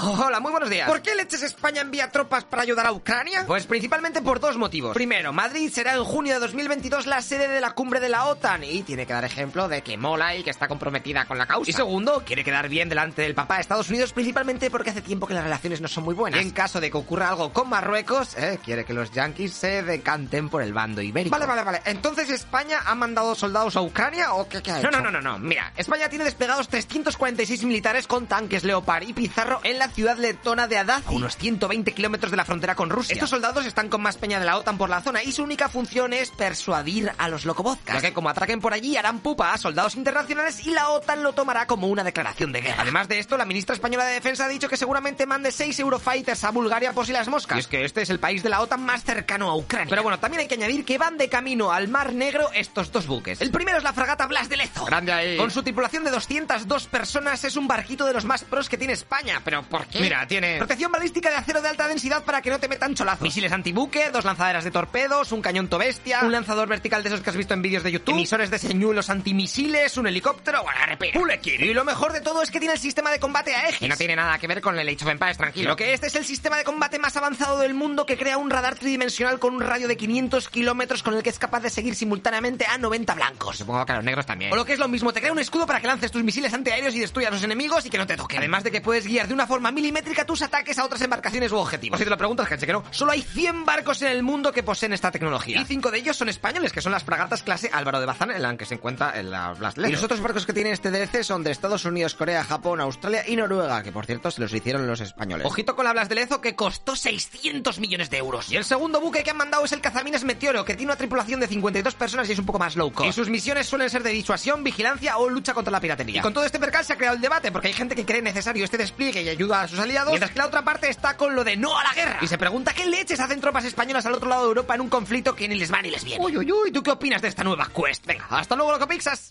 Hola, muy buenos días. ¿Por qué leches España envía tropas para ayudar a Ucrania? Pues principalmente por dos motivos. Primero, Madrid será en junio de 2022 la sede de la cumbre de la OTAN y tiene que dar ejemplo de que mola y que está comprometida con la causa. Y segundo, quiere quedar bien delante del papá de Estados Unidos principalmente porque hace tiempo que las relaciones no son muy buenas. Y en caso de que ocurra algo con Marruecos, eh, quiere que los yankees se decanten por el bando ibérico. Vale, vale, vale. Entonces España ha mandado soldados a Ucrania o qué, qué ha hecho? No, no, no, no, no. Mira, España tiene desplegados 346 militares con tanques Leopard y Pizarro en la ciudad letona de Adaz, a unos 120 kilómetros de la frontera con Rusia. Estos soldados están con más peña de la OTAN por la zona y su única función es persuadir a los locobozcas. Ya que como atraquen por allí harán pupa a soldados internacionales y la OTAN lo tomará como una declaración de guerra. Además de esto, la ministra española de Defensa ha dicho que seguramente mande 6 Eurofighters a Bulgaria por si las moscas. Y es que este es el país de la OTAN más cercano a Ucrania. Pero bueno, también hay que añadir que van de camino al Mar Negro estos dos buques. El primero es la fragata Blas de Lezo. Grande ahí. Con su tripulación de 202 personas es un barquito de los más pros que tiene España. ¿Pero por qué? Mira, tiene... Protección balística de acero de alta densidad para que no te metan cholazos. Misiles antibuque, dos lanzaderas de torpedos, un cañón bestia, un lanzador vertical de esos que has visto en vídeos de YouTube, emisores de señuelos antimisiles, un helicóptero, repira. Y lo mejor de todo es que tiene el sistema de combate a ejes. Y no tiene nada que ver con el Age of Empires, tranquilo. Lo que este es el sistema de combate más avanzado del mundo que crea un radar tridimensional con un radio de 500 kilómetros con el que es capaz de seguir simultáneamente a 90 blancos. Supongo que a los negros también. O lo que es lo mismo, te crea un escudo para que lances tus misiles antiaéreos y destruyas a los enemigos y que no te toquen. Además de que puedes guiar de una forma milimétrica tus ataques a otras embarcaciones u objetivos. Si te lo preguntas, gente, que no. Solo hay 100 barcos en el mundo que poseen esta tecnología. Y cinco de ellos son españoles, que son las fragatas clase Álvaro de Bazán, en la que se encuentra en la Blas de Lezo. Y los otros barcos que tiene este DLC son de Estados Unidos, Corea, Japón, Australia y Noruega, que por cierto se los hicieron los españoles. Ojito con la Blas de Lezo que costó 600 millones de euros. Y el segundo buque que han mandado es el Cazamines Meteoro, que tiene una tripulación de 52 personas y es un poco más low cost. Y sus misiones suelen ser de disuasión, vigilancia o lucha contra la piratería. Y con todo este percal se ha creado el debate, porque hay gente que cree necesario este despliegue y ayuda a sus aliados, mientras que la otra parte está con lo de no a la guerra. Y se pregunta qué leches hacen tropas españolas al otro lado de Europa en un conflicto que ni les va ni les viene. Uy, uy, uy, ¿tú qué opinas de esta nueva quest? Venga, hasta luego, loco Pixas.